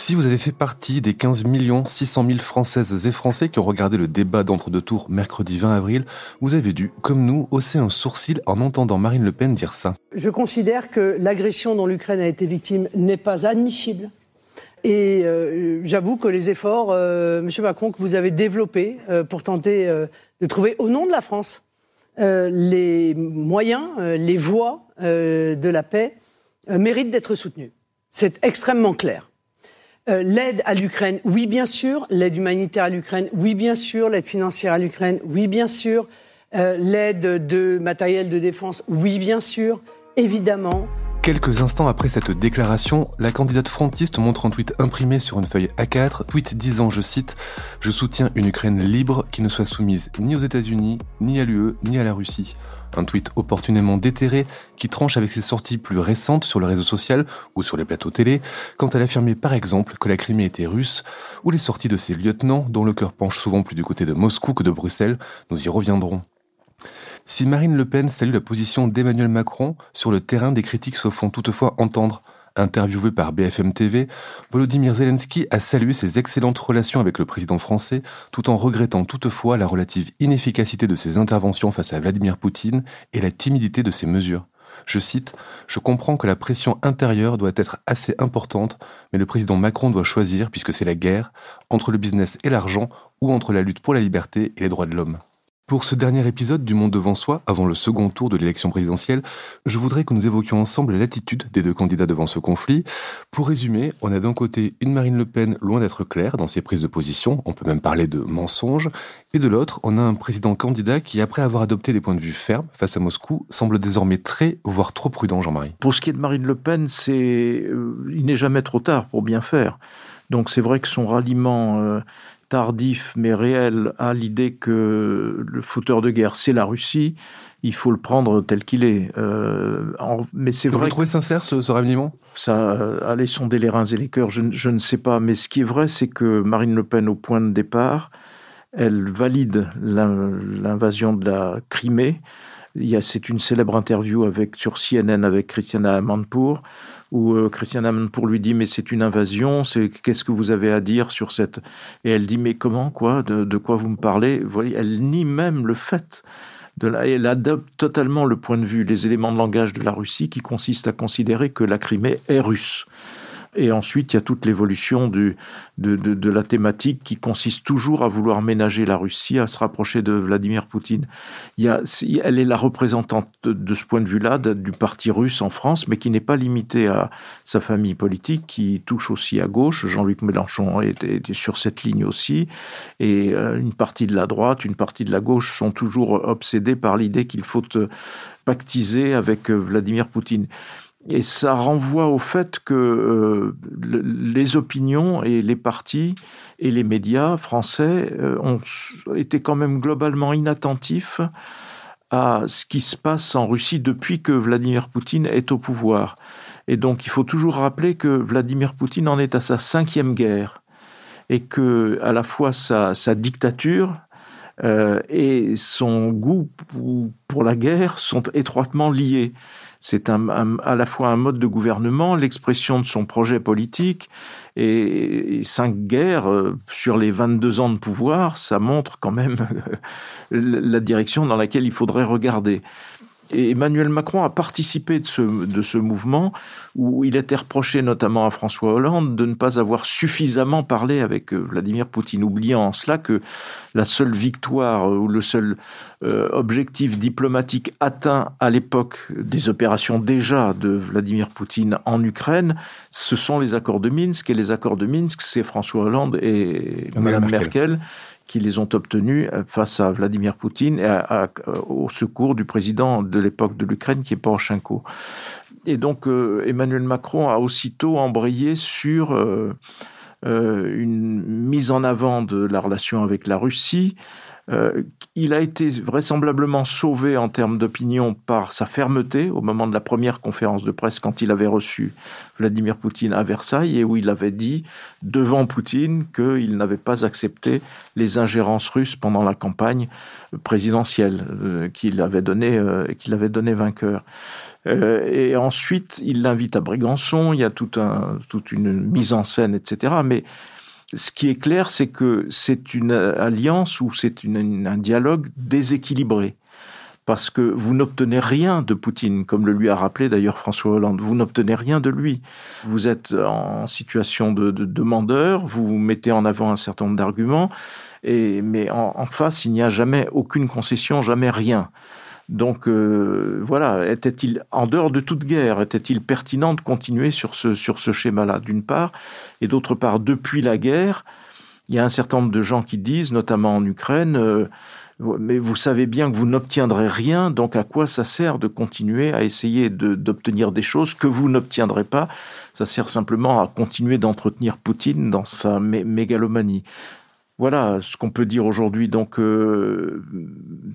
Si vous avez fait partie des 15 600 000 Françaises et Français qui ont regardé le débat d'entre-deux tours mercredi 20 avril, vous avez dû, comme nous, hausser un sourcil en entendant Marine Le Pen dire ça. Je considère que l'agression dont l'Ukraine a été victime n'est pas admissible. Et euh, j'avoue que les efforts, euh, Monsieur Macron, que vous avez développés euh, pour tenter euh, de trouver, au nom de la France, les moyens, les voies de la paix, méritent d'être soutenus. C'est extrêmement clair. L'aide à l'Ukraine, oui bien sûr. L'aide humanitaire à l'Ukraine, oui bien sûr. L'aide financière à l'Ukraine, oui bien sûr. l'aide de matériel de défense, oui bien sûr. Évidemment. Quelques instants après cette déclaration, la candidate frontiste montre un tweet imprimé sur une feuille A4, tweet disant, je cite, Je soutiens une Ukraine libre qui ne soit soumise ni aux États-Unis, ni à l'UE, ni à la Russie. Un tweet opportunément déterré qui tranche avec ses sorties plus récentes sur le réseau social ou sur les plateaux télé, quand elle affirmait par exemple que la Crimée était russe, ou les sorties de ses lieutenants dont le cœur penche souvent plus du côté de Moscou que de Bruxelles, nous y reviendrons. Si Marine Le Pen salue la position d'Emmanuel Macron, sur le terrain des critiques se font toutefois entendre. Interviewé par BFM TV, Volodymyr Zelensky a salué ses excellentes relations avec le président français, tout en regrettant toutefois la relative inefficacité de ses interventions face à Vladimir Poutine et la timidité de ses mesures. Je cite, Je comprends que la pression intérieure doit être assez importante, mais le président Macron doit choisir, puisque c'est la guerre, entre le business et l'argent ou entre la lutte pour la liberté et les droits de l'homme. Pour ce dernier épisode du Monde devant soi, avant le second tour de l'élection présidentielle, je voudrais que nous évoquions ensemble l'attitude des deux candidats devant ce conflit. Pour résumer, on a d'un côté une Marine Le Pen loin d'être claire dans ses prises de position, on peut même parler de mensonge, et de l'autre, on a un président candidat qui, après avoir adopté des points de vue fermes face à Moscou, semble désormais très, voire trop prudent, Jean-Marie. Pour ce qui est de Marine Le Pen, c'est, euh, il n'est jamais trop tard pour bien faire. Donc c'est vrai que son ralliement euh, tardif mais réel à l'idée que le fauteur de guerre, c'est la Russie, il faut le prendre tel qu'il est. Euh, en, mais c'est vrai. Vous trouvez sincère ce, ce Ça, euh, aller sonder les reins et les cœurs, je, je, ne sais pas. Mais ce qui est vrai, c'est que Marine Le Pen, au point de départ, elle valide l'invasion de la Crimée. C'est une célèbre interview avec, sur CNN avec Christiana Amanpour où euh, Christiane Amanpour lui dit mais c'est une invasion, c'est qu'est-ce que vous avez à dire sur cette? Et elle dit mais comment quoi? De, quoi vous me parlez? Vous voyez, elle nie même le fait de la, elle adopte totalement le point de vue, les éléments de langage de la Russie qui consiste à considérer que la Crimée est russe. Et ensuite, il y a toute l'évolution de, de, de, la thématique qui consiste toujours à vouloir ménager la Russie, à se rapprocher de Vladimir Poutine. Il y a, elle est la représentante de, ce point de vue-là du parti russe en France, mais qui n'est pas limitée à sa famille politique, qui touche aussi à gauche. Jean-Luc Mélenchon est, sur cette ligne aussi. Et euh, une partie de la droite, une partie de la gauche sont toujours obsédés par l'idée qu'il faut euh, pactiser avec euh, Vladimir Poutine. Et ça renvoie au fait que euh, les opinions et les partis et les médias français euh, ont été quand même globalement inattentifs à ce qui se passe en Russie depuis que Vladimir Poutine est au pouvoir. Et donc il faut toujours rappeler que Vladimir Poutine en est à sa cinquième guerre et que à la fois sa, dictature euh, et son goût pour la guerre sont étroitement liés. C'est un, à la fois un mode de gouvernement, l'expression de son projet politique, et, et cinq guerres euh, sur les 22 ans de pouvoir, ça montre quand même la direction dans laquelle il faudrait regarder. Et Emmanuel Macron a participé de ce, de ce mouvement où il était reproché notamment à François Hollande de ne pas avoir suffisamment parlé avec euh, Vladimir Poutine, oubliant en cela que la seule victoire euh, ou le seul euh, objectif diplomatique atteint à l'époque des opérations déjà de Vladimir Poutine en Ukraine, ce sont les accords de Minsk. Et les accords de Minsk, c'est François Hollande et Mme Merkel. Merkel qui les ont obtenus face à Vladimir Poutine et à, au secours du président de l'époque de l'Ukraine qui est Poroshenko. Et donc euh, Emmanuel Macron a aussitôt embrayé sur euh, une mise en avant de la relation avec la Russie, euh, il a été vraisemblablement sauvé en termes d'opinion par sa fermeté au moment de la première conférence de presse quand il avait reçu Vladimir Poutine à Versailles et où il avait dit devant Poutine qu'il n'avait pas accepté les ingérences russes pendant la campagne présidentielle euh, qu'il avait donné euh, avait donné vainqueur. et ensuite, il l'invite à Brégançon. Il y a tout toute une mise en scène, etc. Mais ce qui est clair, c'est que c'est une alliance ou c'est un dialogue déséquilibré. Parce que vous n'obtenez rien de Poutine, comme le lui a rappelé d'ailleurs François Hollande. Vous n'obtenez rien de lui. Vous êtes en situation de, demandeur, vous mettez en avant un certain nombre d'arguments, mais en face, il n'y a jamais aucune concession, jamais rien. Donc euh, voilà, était-il en dehors de toute guerre, était-il pertinent de continuer sur ce, sur ce schéma-là, d'une part, et d'autre part, depuis la guerre, il y a un certain nombre de gens qui disent, notamment en Ukraine, euh, mais vous savez bien que vous n'obtiendrez rien, donc à quoi ça sert de continuer à essayer d'obtenir des choses que vous n'obtiendrez pas? Ça sert simplement à continuer d'entretenir Poutine dans sa mégalomanie. Voilà ce qu'on peut dire aujourd'hui. Donc, euh,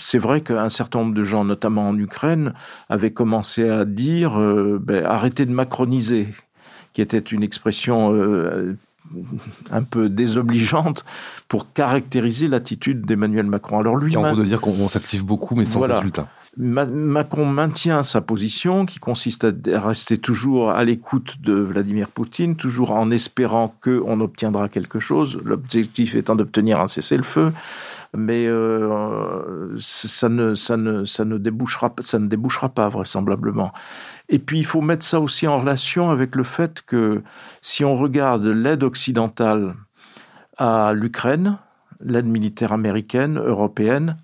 c'est vrai qu'un certain nombre de gens, notamment en Ukraine, avaient commencé à dire euh, ben, arrêtez de macroniser, qui était une expression euh, un peu désobligeante pour caractériser l'attitude d'Emmanuel Macron. Alors lui, en gros de dire qu'on s'active beaucoup, mais sans résultat. Macron maintient sa position qui consiste à rester toujours à l'écoute de Vladimir Poutine, toujours en espérant qu'on obtiendra quelque chose, l'objectif étant d'obtenir un cessez-le-feu, mais euh, ça, ne, ça, ne, ça, ne débouchera, ça ne débouchera pas vraisemblablement. Et puis il faut mettre ça aussi en relation avec le fait que si on regarde l'aide occidentale à l'Ukraine, l'aide militaire américaine, européenne,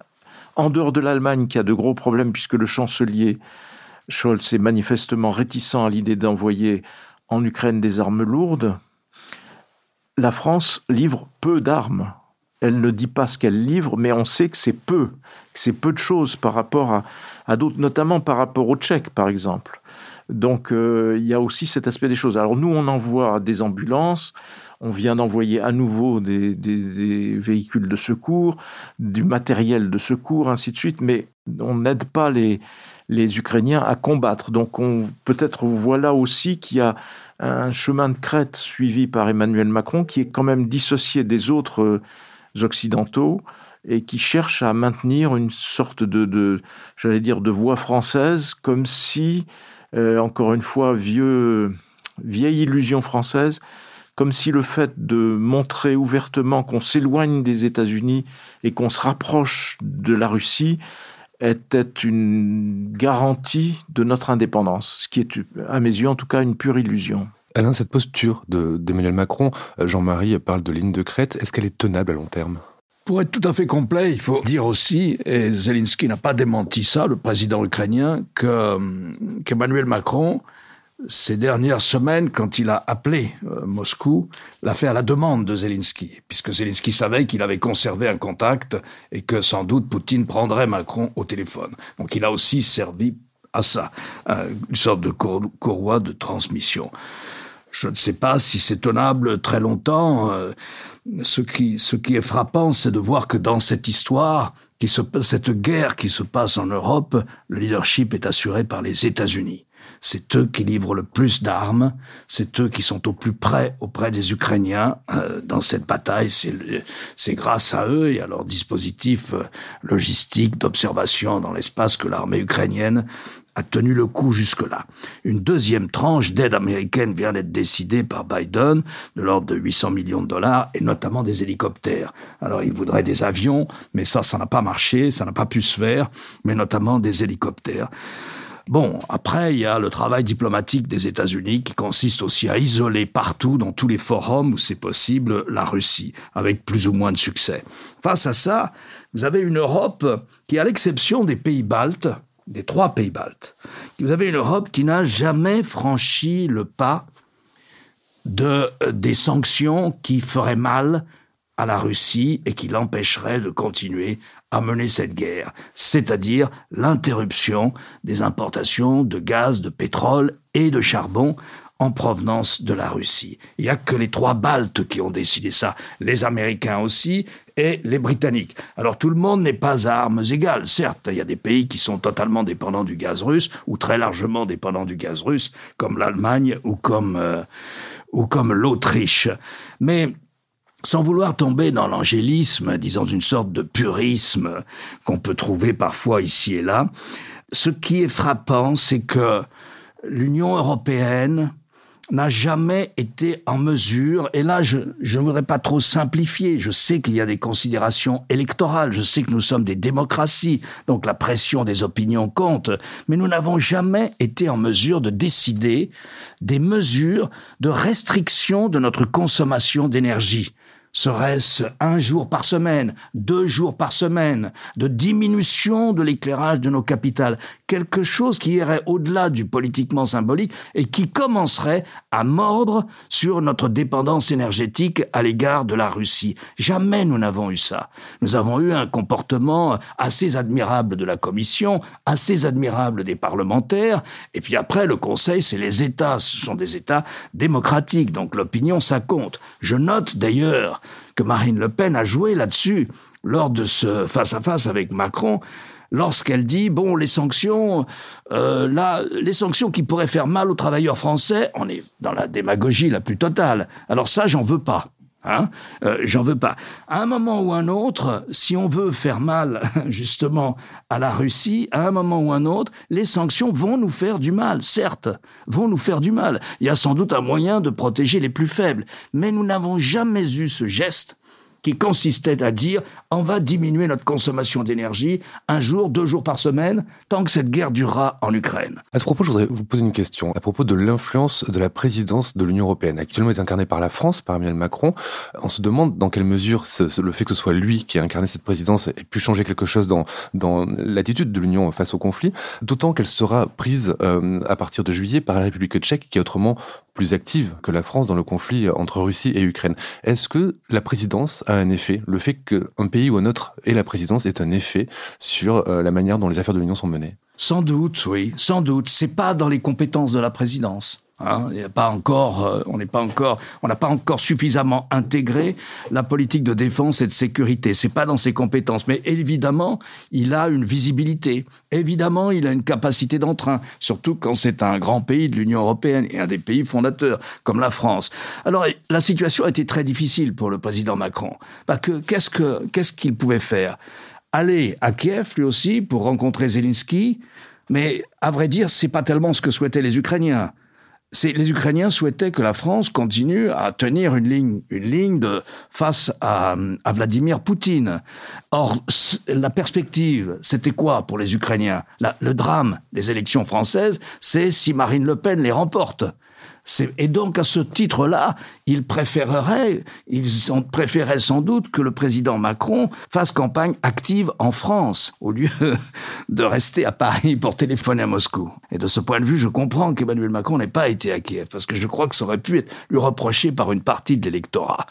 en dehors de l'Allemagne qui a de gros problèmes puisque le chancelier Scholz est manifestement réticent à l'idée d'envoyer en Ukraine des armes lourdes, la France livre peu d'armes. Elle ne dit pas ce qu'elle livre, mais on sait que c'est peu, que c'est peu de choses par rapport à, d'autres, notamment par rapport aux Tchèques, par exemple. Donc euh, il y a aussi cet aspect des choses. Alors nous, on envoie des ambulances, on vient d'envoyer à nouveau des, véhicules de secours, du matériel de secours, ainsi de suite, mais on n'aide pas les, Ukrainiens à combattre. Donc peut-être voilà aussi qu'il y a un chemin de crête suivi par Emmanuel Macron qui est quand même dissocié des autres euh, occidentaux et qui cherche à maintenir une sorte de, de j'allais dire, de voix française, comme si, euh, encore une fois, vieille illusion française, comme si le fait de montrer ouvertement qu'on s'éloigne des États-Unis et qu'on se rapproche de la Russie était une garantie de notre indépendance, ce qui est, à mes yeux en tout cas, une pure illusion. Alain, cette posture d'Emmanuel Macron, Jean-Marie parle de ligne de crête, est-ce qu'elle est tenable à long terme? Pour être tout à fait complet, il faut dire aussi, et Zelensky n'a pas démenti ça, le président ukrainien, qu'Emmanuel Macron ces dernières semaines, quand il a appelé euh, Moscou, l'a fait à la demande de Zelensky, puisque Zelensky savait qu'il avait conservé un contact et que sans doute Poutine prendrait Macron au téléphone. Donc il a aussi servi à ça, une sorte de courroie de transmission. Je ne sais pas si c'est tenable très longtemps. Euh, ce qui, est frappant, c'est de voir que dans cette histoire, cette guerre qui se passe en Europe, le leadership est assuré par les États-Unis c'est eux qui livrent le plus d'armes, c'est eux qui sont au plus près auprès des Ukrainiens euh, dans cette bataille. C'est grâce à eux et à leur dispositif euh, logistique d'observation dans l'espace que l'armée ukrainienne a tenu le coup jusque-là. Une deuxième tranche d'aide américaine vient d'être décidée par Biden, de l'ordre de 800 millions de dollars, et notamment des hélicoptères. Alors, il voudrait des avions, mais ça, ça n'a pas marché, ça n'a pas pu se faire, mais notamment des hélicoptères. Bon, après, il y a le travail diplomatique des États-Unis qui consiste aussi à isoler partout, dans tous les forums où c'est possible, la Russie, avec plus ou moins de succès. Face à ça, vous avez une Europe qui, à l'exception des pays baltes, des trois pays baltes, vous avez une Europe qui n'a jamais franchi le pas de euh, des sanctions qui feraient mal à la Russie et qui l'empêcheraient de continuer à mener cette guerre, c'est-à-dire l'interruption des importations de gaz, de pétrole et de charbon en provenance de la Russie. Il n'y a que les trois Baltes qui ont décidé ça, les Américains aussi et les Britanniques. Alors tout le monde n'est pas à armes égales, certes, il y a des pays qui sont totalement dépendants du gaz russe ou très largement dépendants du gaz russe, comme l'Allemagne ou comme, euh, ou comme l'Autriche. Mais sans vouloir tomber dans l'angélisme, disons une sorte de purisme qu'on peut trouver parfois ici et là, ce qui est frappant, c'est que l'Union européenne n'a jamais été en mesure, et là je ne voudrais pas trop simplifier, je sais qu'il y a des considérations électorales, je sais que nous sommes des démocraties, donc la pression des opinions compte, mais nous n'avons jamais été en mesure de décider des mesures de restriction de notre consommation d'énergie. Serait-ce un jour par semaine, deux jours par semaine, de diminution de l'éclairage de nos capitales quelque chose qui irait au-delà du politiquement symbolique et qui commencerait à mordre sur notre dépendance énergétique à l'égard de la Russie. Jamais nous n'avons eu ça. Nous avons eu un comportement assez admirable de la Commission, assez admirable des parlementaires, et puis après, le Conseil, c'est les États, ce sont des États démocratiques, donc l'opinion, ça compte. Je note d'ailleurs que Marine Le Pen a joué là-dessus lors de ce face à -face avec Macron lorsqu'elle dit bon les sanctions euh, là les sanctions qui pourraient faire mal aux travailleurs français on est dans la démagogie la plus totale alors ça j'en veux pas Hein euh, J'en veux pas. À un moment ou un autre, si on veut faire mal justement à la Russie, à un moment ou un autre, les sanctions vont nous faire du mal, certes, vont nous faire du mal. Il y a sans doute un moyen de protéger les plus faibles, mais nous n'avons jamais eu ce geste qui consistait à dire on va diminuer notre consommation d'énergie un jour, deux jours par semaine, tant que cette guerre durera en Ukraine. À ce propos, je voudrais vous poser une question à propos de l'influence de la présidence de l'Union européenne, actuellement est incarnée par la France, par Emmanuel Macron. On se demande dans quelle mesure le fait que ce soit lui qui a incarné cette présidence ait pu changer quelque chose dans, dans l'attitude de l'Union face au conflit, d'autant qu'elle sera prise euh, à partir de juillet par la République tchèque, qui est autrement plus active que la France dans le conflit entre Russie et Ukraine. Est-ce que la présidence a un effet, le fait qu'un pays ou un autre ait la présidence ait un effet sur euh, la manière dont les affaires de l'Union sont menées? Sans doute, oui, sans doute. C'est pas dans les compétences de la présidence. Hein, il a pas encore, euh, on n'est pas encore, on n'a pas encore suffisamment intégré la politique de défense et de sécurité. C'est pas dans ses compétences, mais évidemment, il a une visibilité. Évidemment, il a une capacité d'entrain, surtout quand c'est un grand pays de l'Union européenne et un des pays fondateurs comme la France. Alors, la situation a été très difficile pour le président Macron. Que qu'est-ce que qu'est-ce qu'il pouvait faire? Aller à Kiev lui aussi pour rencontrer Zelensky, mais à vrai dire, c'est pas tellement ce que souhaitaient les Ukrainiens les Ukrainiens souhaitaient que la France continue à tenir une ligne, de face à Vladimir Poutine. Or, la perspective, c'était quoi pour les Ukrainiens? Le drame des élections françaises, c'est si Marine Le Pen les remporte. Et donc, à ce titre-là, ils préféreraient, ils ont préféré sans doute que le président Macron fasse campagne active en France, au lieu de rester à Paris pour téléphoner à Moscou. Et de ce point de vue, je comprends qu'Emmanuel Macron n'ait pas été à Kiev, parce que je crois que ça aurait pu être lui reproché par une partie de l'électorat.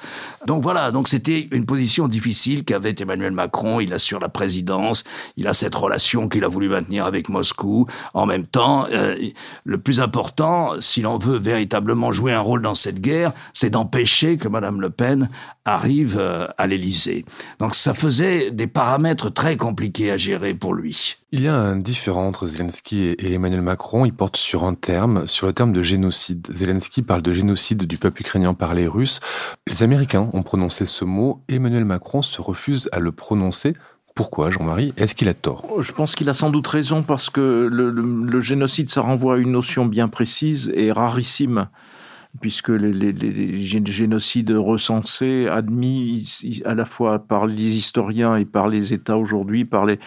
Donc voilà, donc c'était une position difficile qu'avait Emmanuel Macron. Il assure la présidence, il a cette relation qu'il a voulu maintenir avec Moscou. En même temps, euh, le plus important, si l'on veut véritablement véritablement jouer un rôle dans cette guerre, c'est d'empêcher que Madame Le Pen arrive euh, à l'Élysée. Donc ça faisait des paramètres très compliqués à gérer pour lui. Il y a un différent entre Zelensky et Emmanuel Macron. Il porte sur un terme, sur le terme de génocide. Zelensky parle de génocide du peuple ukrainien par les Russes. Les Américains ont prononcé ce mot. Emmanuel Macron se refuse à le prononcer. Pourquoi, Jean-Marie? Est-ce qu'il a tort? Je pense qu'il a sans doute raison parce que le, génocide, ça renvoie à une notion bien précise et rarissime puisque les, génocides recensés, admis à la fois par les historiens et par les États aujourd'hui, par les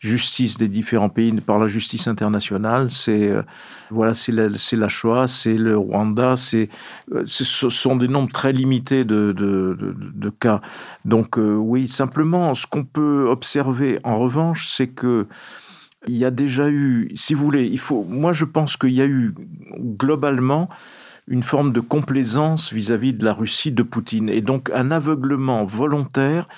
justices des différents pays, par la justice internationale, c'est euh, voilà, c'est la, la, Shoah, c'est le Rwanda, c'est euh, ce sont des nombres très limités de, de, de, cas. Donc euh, oui, simplement, ce qu'on peut observer en revanche, c'est que il y a déjà eu, si vous voulez, il faut, moi je pense qu'il y a eu globalement une forme de complaisance vis-à-vis de la Russie de Poutine, et donc un aveuglement volontaire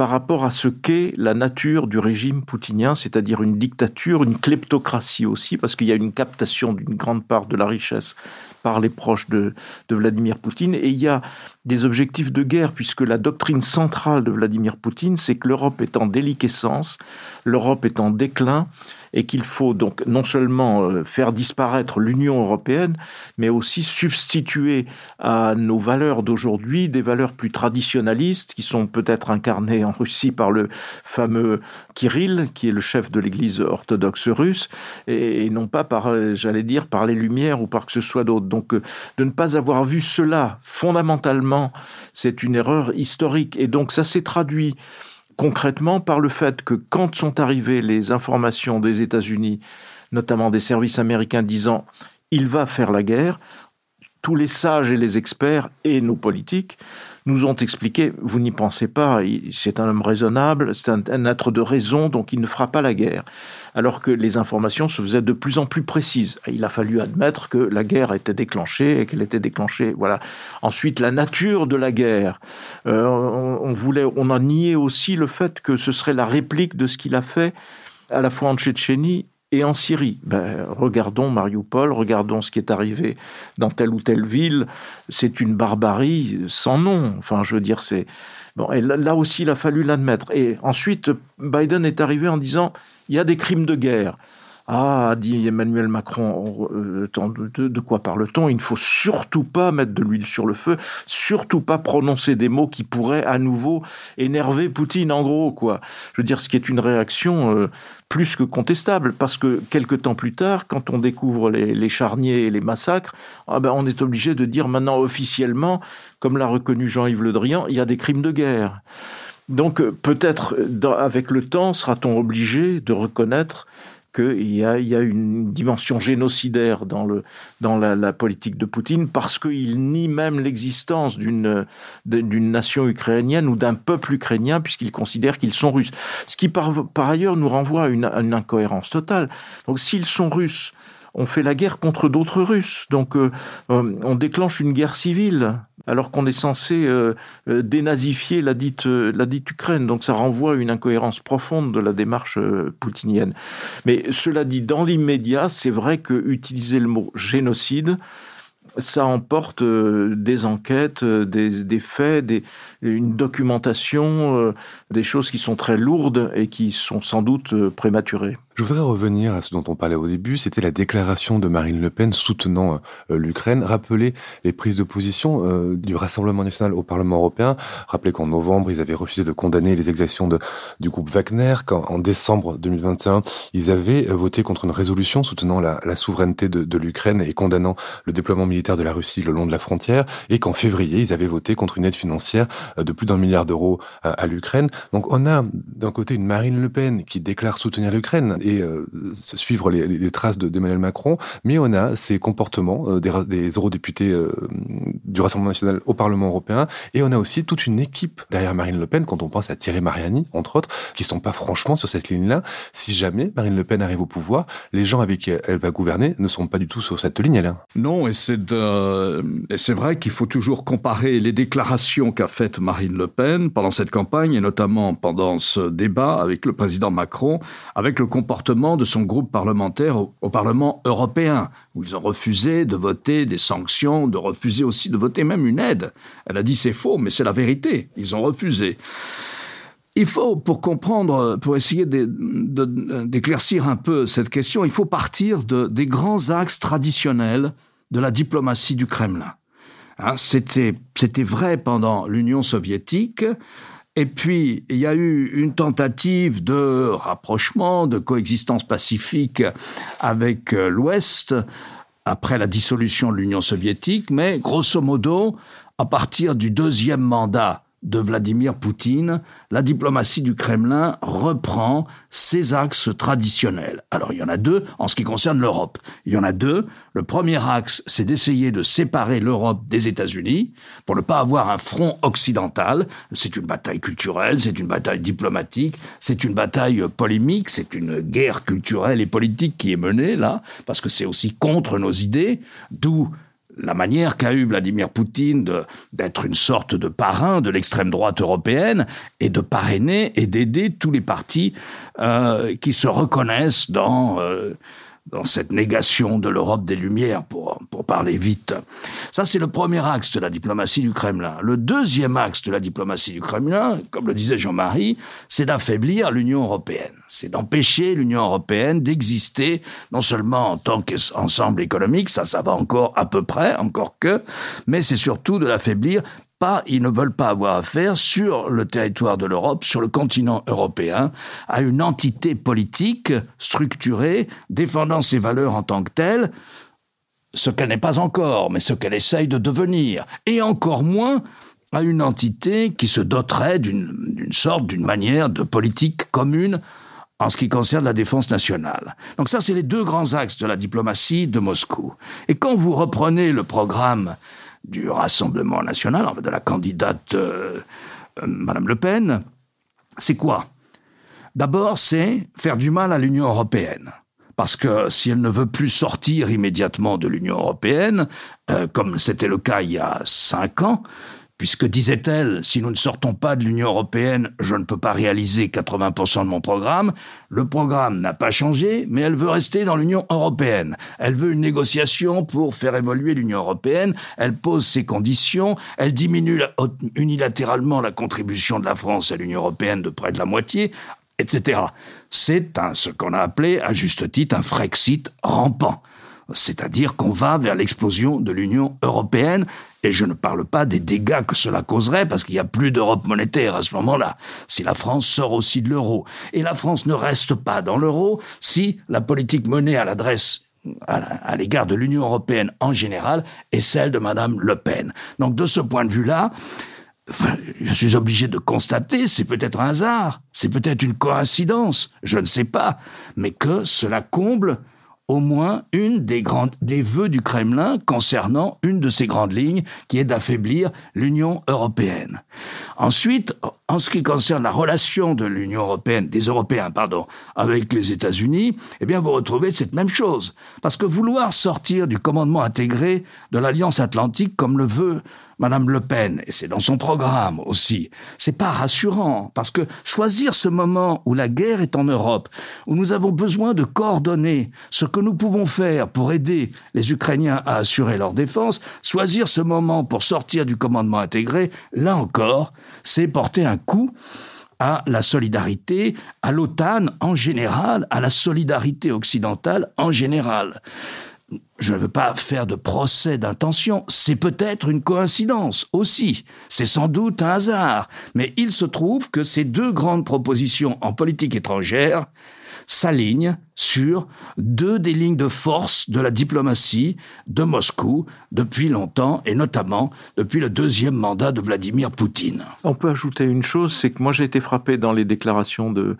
par rapport à ce qu'est la nature du régime poutinien, c'est-à-dire une dictature, une kleptocratie aussi, parce qu'il y a une captation d'une grande part de la richesse par les proches de, de, Vladimir Poutine. Et il y a des objectifs de guerre, puisque la doctrine centrale de Vladimir Poutine, c'est que l'Europe est en déliquescence, l'Europe est en déclin, et qu'il faut donc non seulement euh, faire disparaître l'Union européenne, mais aussi substituer à nos valeurs d'aujourd'hui des valeurs plus traditionnalistes, qui sont peut-être incarnées en Russie par le fameux Kirill, qui est le chef de l'Église orthodoxe russe, et, non pas par, euh, j'allais dire, par les Lumières ou par que ce soit d'autre. Donc euh, de ne pas avoir vu cela fondamentalement, c'est une erreur historique. Et donc ça s'est traduit concrètement par le fait que quand sont arrivées les informations des États-Unis, notamment des services américains disant il va faire la guerre, tous les sages et les experts et nos politiques nous ont expliqué, vous n'y pensez pas, c'est un homme raisonnable, c'est un, être de raison, donc il ne fera pas la guerre. Alors que les informations se faisaient de plus en plus précises. Il a fallu admettre que la guerre était déclenchée et qu'elle était déclenchée. Voilà. Ensuite, la nature de la guerre. Euh, on, a nié aussi le fait que ce serait la réplique de ce qu'il a fait à la fois en Tchétchénie et en Syrie. Ben, regardons Mariupol, regardons ce qui est arrivé dans telle ou telle ville. C'est une barbarie sans nom. Enfin, je veux dire, c'est. Bon, et là aussi, il a fallu l'admettre. Et ensuite, Biden est arrivé en disant il y a des crimes de guerre. Ah, dit Emmanuel Macron, euh, de, quoi parle-t-on? Il ne faut surtout pas mettre de l'huile sur le feu, surtout pas prononcer des mots qui pourraient à nouveau énerver Poutine, en gros, quoi. Je veux dire, ce qui est une réaction euh, plus que contestable, parce que quelques temps plus tard, quand on découvre les, charniers et les massacres, ah ben, on est obligé de dire maintenant officiellement, comme l'a reconnu Jean-Yves Le Drian, il y a des crimes de guerre. Donc peut-être avec le temps sera-t-on obligé de reconnaître qu'il y a, une dimension génocidaire dans, la, politique de Poutine parce qu'il nie même l'existence d'une, nation ukrainienne ou d'un peuple ukrainien puisqu'il considère qu'ils sont russes. Ce qui par, ailleurs nous renvoie à une, à une incohérence totale. Donc s'ils sont russes, on fait la guerre contre d'autres Russes. Donc euh, euh, on déclenche une guerre civile alors qu'on est censé euh, dénazifier la dite, la dite Ukraine. Donc ça renvoie à une incohérence profonde de la démarche poutinienne. Mais cela dit, dans l'immédiat, c'est vrai que utiliser le mot génocide, ça emporte des enquêtes, des, faits, des, une documentation, des choses qui sont très lourdes et qui sont sans doute prématurées. Je voudrais revenir à ce dont on parlait au début, c'était la déclaration de Marine Le Pen soutenant euh, l'Ukraine, rappeler les prises de position euh, du Rassemblement national au Parlement européen, rappeler qu'en novembre, ils avaient refusé de condamner les exactions du groupe Wagner, qu'en décembre 2021, ils avaient euh, voté contre une résolution soutenant la, souveraineté de, l'Ukraine et condamnant le déploiement militaire de la Russie le long de la frontière, et qu'en février, ils avaient voté contre une aide financière de plus d'un milliard d'euros à, l'Ukraine. Donc on a d'un côté une Marine Le Pen qui déclare soutenir l'Ukraine, euh, suivre les, les traces d'Emmanuel Macron, mais on a ces comportements euh, des, des, eurodéputés euh, du Rassemblement national au Parlement européen, et on a aussi toute une équipe derrière Marine Le Pen, quand on pense à Thierry Mariani, entre autres, qui sont pas franchement sur cette ligne-là. Si jamais Marine Le Pen arrive au pouvoir, les gens avec qui elle va gouverner ne sont pas du tout sur cette ligne-là. Non, et c'est vrai qu'il faut toujours comparer les déclarations qu'a faites Marine Le Pen pendant cette campagne, et notamment pendant ce débat avec le président Macron, avec le comportement de son groupe parlementaire au, Parlement européen, où ils ont refusé de voter des sanctions, de refuser aussi de voter même une aide. Elle a dit c'est faux, mais c'est la vérité. Ils ont refusé. Il faut, pour comprendre, pour essayer d'éclaircir un peu cette question, il faut partir de, des grands axes traditionnels de la diplomatie du Kremlin. Hein, c'était vrai pendant l'Union soviétique, et puis, il y a eu une tentative de rapprochement, de coexistence pacifique avec euh, l'Ouest après la dissolution de l'Union soviétique, mais grosso modo, à partir du deuxième mandat de Vladimir Poutine, la diplomatie du Kremlin reprend ses axes traditionnels. Alors il y en a deux en ce qui concerne l'Europe. Il y en a deux. Le premier axe, c'est d'essayer de séparer l'Europe des États-Unis pour ne pas avoir un front occidental. C'est une bataille culturelle, c'est une bataille diplomatique, c'est une bataille polémique, c'est une guerre culturelle et politique qui est menée là, parce que c'est aussi contre nos idées, d'où la manière qu'a eu Vladimir Poutine d'être une sorte de parrain de l'extrême droite européenne et de parrainer et d'aider tous les partis euh, qui se reconnaissent dans euh, dans cette négation de l'Europe des Lumières, pour, pour parler vite. Ça, c'est le premier axe de la diplomatie du Kremlin. Le deuxième axe de la diplomatie du Kremlin, comme le disait Jean-Marie, c'est d'affaiblir l'Union européenne. C'est d'empêcher l'Union européenne d'exister, non seulement en tant qu'ensemble économique, ça, ça va encore à peu près, encore que, mais c'est surtout de l'affaiblir pas, ils ne veulent pas avoir affaire sur le territoire de l'Europe, sur le continent européen, à une entité politique structurée, défendant ses valeurs en tant que telle, ce qu'elle n'est pas encore, mais ce qu'elle essaye de devenir, et encore moins à une entité qui se doterait d'une sorte, d'une manière de politique commune en ce qui concerne la défense nationale. Donc ça, c'est les deux grands axes de la diplomatie de Moscou. Et quand vous reprenez le programme du Rassemblement national, de la candidate euh, euh, Madame Le Pen, c'est quoi? D'abord, c'est faire du mal à l'Union européenne. Parce que si elle ne veut plus sortir immédiatement de l'Union européenne, euh, comme c'était le cas il y a cinq ans, puisque disait-elle, si nous ne sortons pas de l'Union européenne, je ne peux pas réaliser 80% de mon programme. Le programme n'a pas changé, mais elle veut rester dans l'Union européenne. Elle veut une négociation pour faire évoluer l'Union européenne. Elle pose ses conditions. Elle diminue unilatéralement la contribution de la France à l'Union européenne de près de la moitié, etc. C'est ce qu'on a appelé, à juste titre, un Frexit rampant c'est-à-dire qu'on va vers l'explosion de l'Union européenne, et je ne parle pas des dégâts que cela causerait, parce qu'il n'y a plus d'Europe monétaire à ce moment-là, si la France sort aussi de l'euro. Et la France ne reste pas dans l'euro si la politique menée à l'adresse à l'égard de l'Union européenne en général est celle de Madame Le Pen. Donc de ce point de vue-là, je suis obligé de constater, c'est peut-être un hasard, c'est peut-être une coïncidence, je ne sais pas, mais que cela comble au moins une des grandes des vœux du Kremlin concernant une de ces grandes lignes qui est d'affaiblir l'Union européenne. Ensuite, en ce qui concerne la relation de l'Union européenne, des Européens, pardon, avec les États-Unis, eh bien, vous retrouvez cette même chose. Parce que vouloir sortir du commandement intégré de l'Alliance Atlantique comme le veut Madame Le Pen, et c'est dans son programme aussi, c'est pas rassurant, parce que choisir ce moment où la guerre est en Europe, où nous avons besoin de coordonner ce que nous pouvons faire pour aider les Ukrainiens à assurer leur défense, choisir ce moment pour sortir du commandement intégré, là encore, c'est porter un coup à la solidarité, à l'OTAN en général, à la solidarité occidentale en général je ne veux pas faire de procès d'intention, c'est peut-être une coïncidence aussi, c'est sans doute un hasard, mais il se trouve que ces deux grandes propositions en politique étrangère s'alignent sur deux des lignes de force de la diplomatie de Moscou depuis longtemps, et notamment depuis le deuxième mandat de Vladimir Poutine. On peut ajouter une chose, c'est que moi j'ai été frappé dans les déclarations de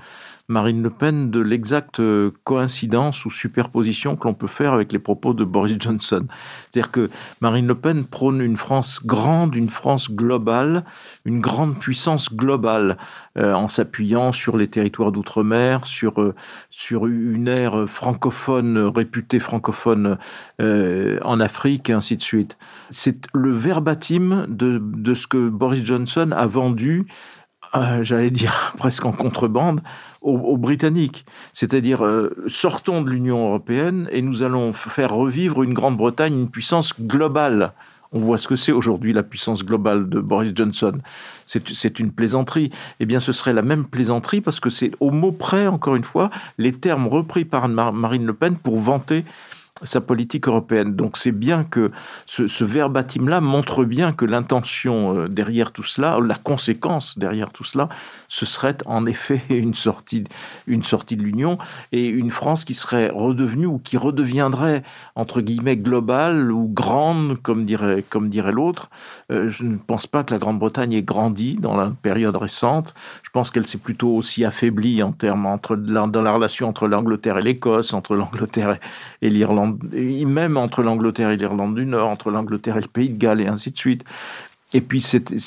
Marine Le Pen de l'exacte euh, coïncidence ou superposition que l'on peut faire avec les propos de Boris Johnson. C'est-à-dire que Marine Le Pen prône une France grande, une France globale, une grande puissance globale, euh, en s'appuyant sur les territoires d'outre-mer, sur, euh, sur une ère francophone, réputée francophone en Afrique, et ainsi de suite. C'est le verbatim de, de ce que Boris Johnson a vendu j'allais dire presque en contrebande, aux, Britanniques. C'est-à-dire, euh, sortons de l'Union européenne et nous allons faire revivre une Grande-Bretagne, une puissance globale. On voit ce que c'est aujourd'hui la puissance globale de Boris Johnson. C'est une plaisanterie. Eh bien, ce serait la même plaisanterie parce que c'est au mot près, encore une fois, les termes repris par Marine Le Pen pour vanter sa politique européenne. Donc c'est bien que ce, ce verbatim-là montre bien que l'intention euh, derrière tout cela, la conséquence derrière tout cela, ce serait en effet une sortie, une sortie de l'Union et une France qui serait redevenue ou qui redeviendrait entre guillemets globale ou grande, comme dirait, comme dirait l'autre. Euh, je ne pense pas que la Grande-Bretagne ait grandi dans la période récente. Je pense qu'elle s'est plutôt aussi affaiblie en termes entre dans la relation entre l'Angleterre et l'Écosse, entre l'Angleterre et l'Irlande même entre l'Angleterre et l'Irlande du Nord, entre l'Angleterre et le Pays de Galles, et ainsi de suite. Et puis,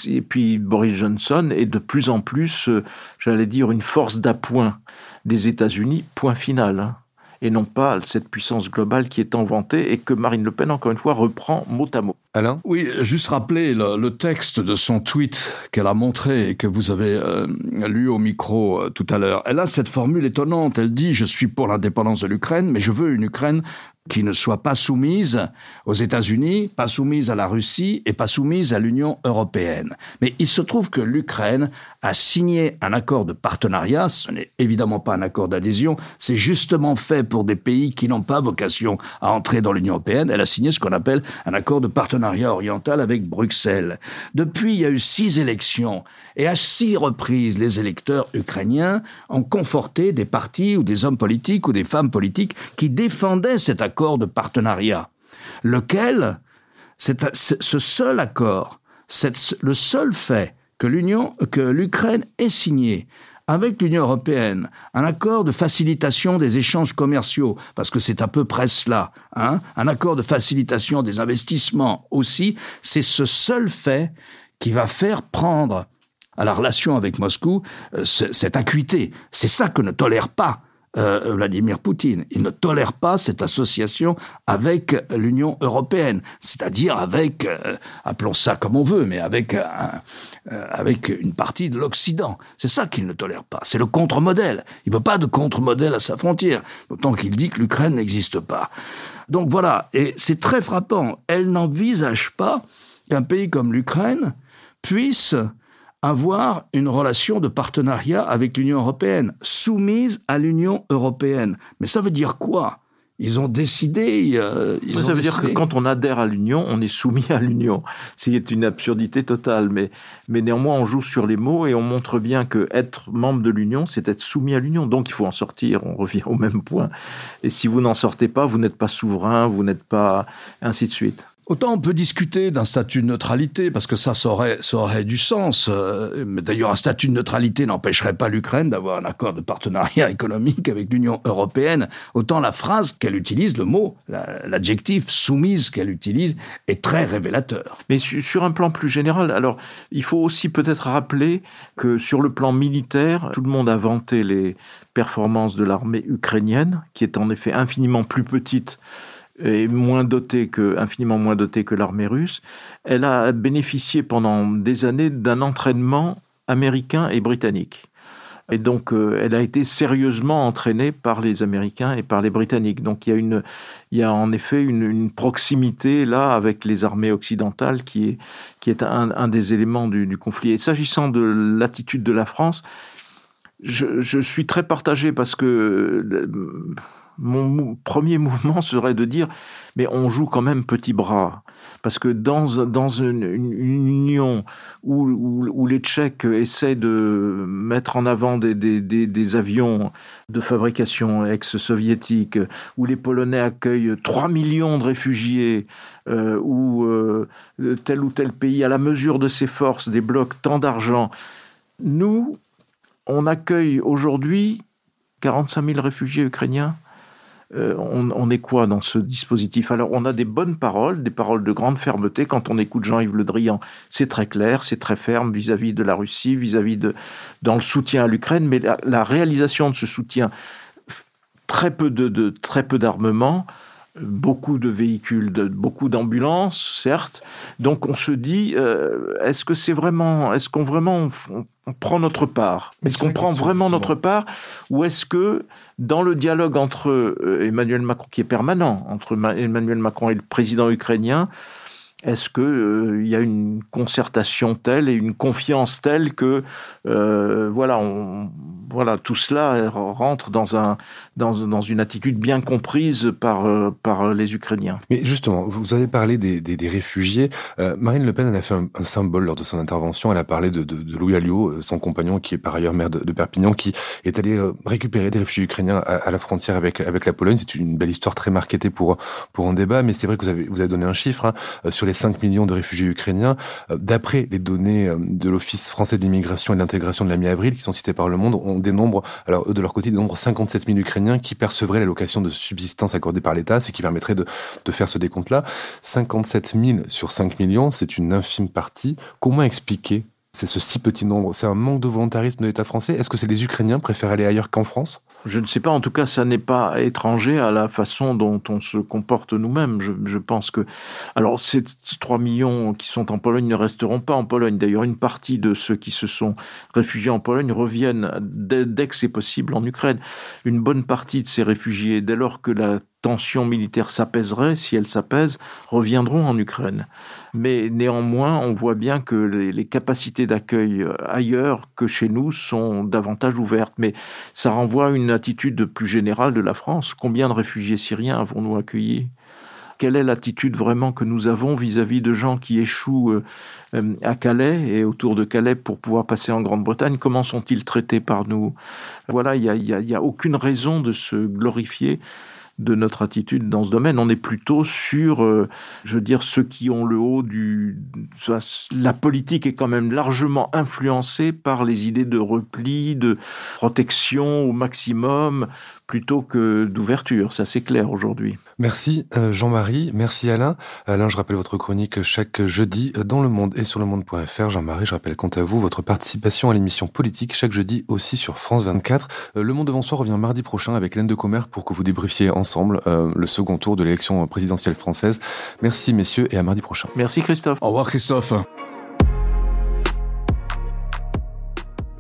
et puis Boris Johnson est de plus en plus, euh, j'allais dire, une force d'appoint des États-Unis, point final. Hein. et non pas cette puissance globale qui est inventée et que Marine Le Pen, encore une fois, reprend mot à mot. Alain? Oui, juste rappeler le, texte de son tweet qu'elle a montré et que vous avez euh, lu au micro euh, tout à l'heure. Elle a cette formule étonnante. Elle dit, je suis pour l'indépendance de l'Ukraine, mais je veux une Ukraine qui ne soit pas soumise aux États-Unis, pas soumise à la Russie et pas soumise à l'Union européenne. Mais il se trouve que l'Ukraine a signé un accord de partenariat, ce n'est évidemment pas un accord d'adhésion, c'est justement fait pour des pays qui n'ont pas vocation à entrer dans l'Union européenne. Elle a signé ce qu'on appelle un accord de partenariat oriental avec Bruxelles. Depuis, il y a eu six élections et à six reprises, les électeurs ukrainiens ont conforté des partis ou des hommes politiques ou des femmes politiques qui défendaient cet accord de partenariat, lequel, ce seul accord, le seul fait que l'Union, que l'Ukraine ait signé avec l'Union européenne un accord de facilitation des échanges commerciaux, parce que c'est à peu près cela, hein, un accord de facilitation des investissements aussi, c'est ce seul fait qui va faire prendre à la relation avec Moscou euh, cette acuité. C'est ça que ne tolère pas euh, Vladimir Poutine. Il ne tolère pas cette association avec l'Union européenne, c'est-à-dire avec, euh, appelons ça comme on veut, mais avec, euh, avec une partie de l'Occident. C'est ça qu'il ne tolère pas. C'est le contre-modèle. Il ne veut pas de contre-modèle à sa frontière, d'autant qu'il dit que l'Ukraine n'existe pas. Donc voilà, et c'est très frappant. Elle n'envisage pas qu'un pays comme l'Ukraine puisse avoir une relation de partenariat avec l'Union européenne, soumise à l'Union européenne. Mais ça veut dire quoi? Ils ont décidé. Euh, ça veut dire que quand on adhère à l'Union, on est soumis à l'Union. C'est une absurdité totale, mais, mais néanmoins, on joue sur les mots et on montre bien que être membre de l'Union, c'est être soumis à l'Union. Donc, il faut en sortir. On revient au même point. Et si vous n'en sortez pas, vous n'êtes pas souverain, vous n'êtes pas ainsi de suite. Autant on peut discuter d'un statut de neutralité, parce que ça, ça aurait, ça aurait du sens. Euh, mais d'ailleurs, un statut de neutralité n'empêcherait pas l'Ukraine d'avoir un accord de partenariat économique avec l'Union européenne. Autant la phrase qu'elle utilise, le mot, l'adjectif soumise qu'elle utilise, est très révélateur. Mais sur un plan plus général, alors, il faut aussi peut-être rappeler que sur le plan militaire, tout le monde a vanté les performances de l'armée ukrainienne, qui est en effet infiniment plus petite et moins dotée que, infiniment moins dotée que l'armée russe, elle a bénéficié pendant des années d'un entraînement américain et britannique. Et donc, euh, elle a été sérieusement entraînée par les Américains et par les Britanniques. Donc, il y a, une, il y a en effet une, proximité là avec les armées occidentales qui est, qui est un, des éléments du, conflit. Et s'agissant de l'attitude de la France, je, je, suis très partagé parce que mon premier mouvement serait de dire, mais on joue quand même petit bras. Parce que dans, une, union où, les Tchèques essaient de mettre en avant des, avions de fabrication ex-soviétique, où les Polonais accueillent 3 millions de réfugiés, euh, où euh, tel ou tel pays, à la mesure de ses forces, débloque tant d'argent, nous, on accueille aujourd'hui 45 000 réfugiés ukrainiens euh, on, est quoi dans ce dispositif? Alors, on a des bonnes paroles, des paroles de grande fermeté. Quand on écoute Jean-Yves Le Drian, c'est très clair, c'est très ferme vis-à-vis de la Russie, vis-à-vis de dans le soutien à l'Ukraine, mais la, réalisation de ce soutien, très peu de, très peu d'armement, beaucoup de véhicules, beaucoup d'ambulances, certes. Donc on se dit, euh, est-ce que c'est vraiment, est-ce qu'on vraiment prend notre part. Est-ce qu'on prend vraiment notre part Ou est-ce que dans le dialogue entre euh, Emmanuel Macron, qui est permanent, entre Emmanuel Macron et le président ukrainien, est-ce qu'il euh, y a une concertation telle et une confiance telle que euh, voilà, voilà, tout cela rentre dans, un, dans, une attitude bien comprise par, euh, par les Ukrainiens? Mais justement, vous avez parlé des, des, réfugiés. Marine Le Pen en a fait un, symbole lors de son intervention. Elle a parlé de, de, Louis Alliot, son compagnon, qui est par ailleurs maire de, Perpignan, qui est allé récupérer des réfugiés ukrainiens à, la frontière avec, avec la Pologne. C'est une belle histoire très marketée pour, pour un débat, mais c'est vrai que vous avez, vous avez donné un chiffre hein, sur les 5 millions de réfugiés ukrainiens. Euh, d'après les données euh, de l'Office français de l'immigration et de l'intégration de la mi-avril, qui sont citées par le monde, on dénombre, alors de leur côté, ils dénombrent 57 000 Ukrainiens qui percevraient l'allocation de subsistance accordée par l'État, ce qui permettrait de, de faire ce décompte-là. 57 000 sur 5 millions, c'est une infime partie. Comment expliquer c'est ce si petit nombre C'est un manque de volontarisme de l'État français Est-ce que c'est les Ukrainiens préfèrent aller ailleurs qu'en France? Je ne sais pas. En tout cas, ça n'est pas étranger à la façon dont on se comporte nous-mêmes. Je, pense que. Alors, ces 3 millions qui sont en Pologne ne resteront pas en Pologne. D'ailleurs, une partie de ceux qui se sont réfugiés en Pologne reviennent dès, dès que c'est possible en Ukraine. Une bonne partie de ces réfugiés, dès lors que la tension militaire s'apaiserait, si elle s'apaise, reviendront en Ukraine. Mais néanmoins, on voit bien que les, capacités d'accueil euh, ailleurs que chez nous sont davantage ouvertes. Mais ça renvoie à une attitude plus générale de la France. Combien de réfugiés syriens avons-nous accueillis? Quelle est l'attitude vraiment que nous avons vis-à-vis de gens qui échouent euh, euh, à Calais et autour de Calais pour pouvoir passer en Grande-Bretagne? Comment sont-ils traités par nous? Voilà, il n'y a, aucune raison de se glorifier de notre attitude dans ce domaine. On est plutôt sur, euh, je veux dire, ceux qui ont le haut du... La politique est quand même largement influencée par les idées de repli, de protection au maximum, plutôt que d'ouverture. Ça, c'est clair aujourd'hui. Merci euh, Jean-Marie, merci Alain. Alain, je rappelle votre chronique chaque jeudi dans Le Monde et sur le monde.fr. Jean-Marie, je rappelle quant à vous votre participation à l'émission politique chaque jeudi aussi sur France 24. Euh, le Monde devant soi revient mardi prochain avec Laine de Commer pour que vous débriefiez ensemble euh, le second tour de l'élection présidentielle française. Merci messieurs et à mardi prochain. Merci Christophe. Au revoir Christophe.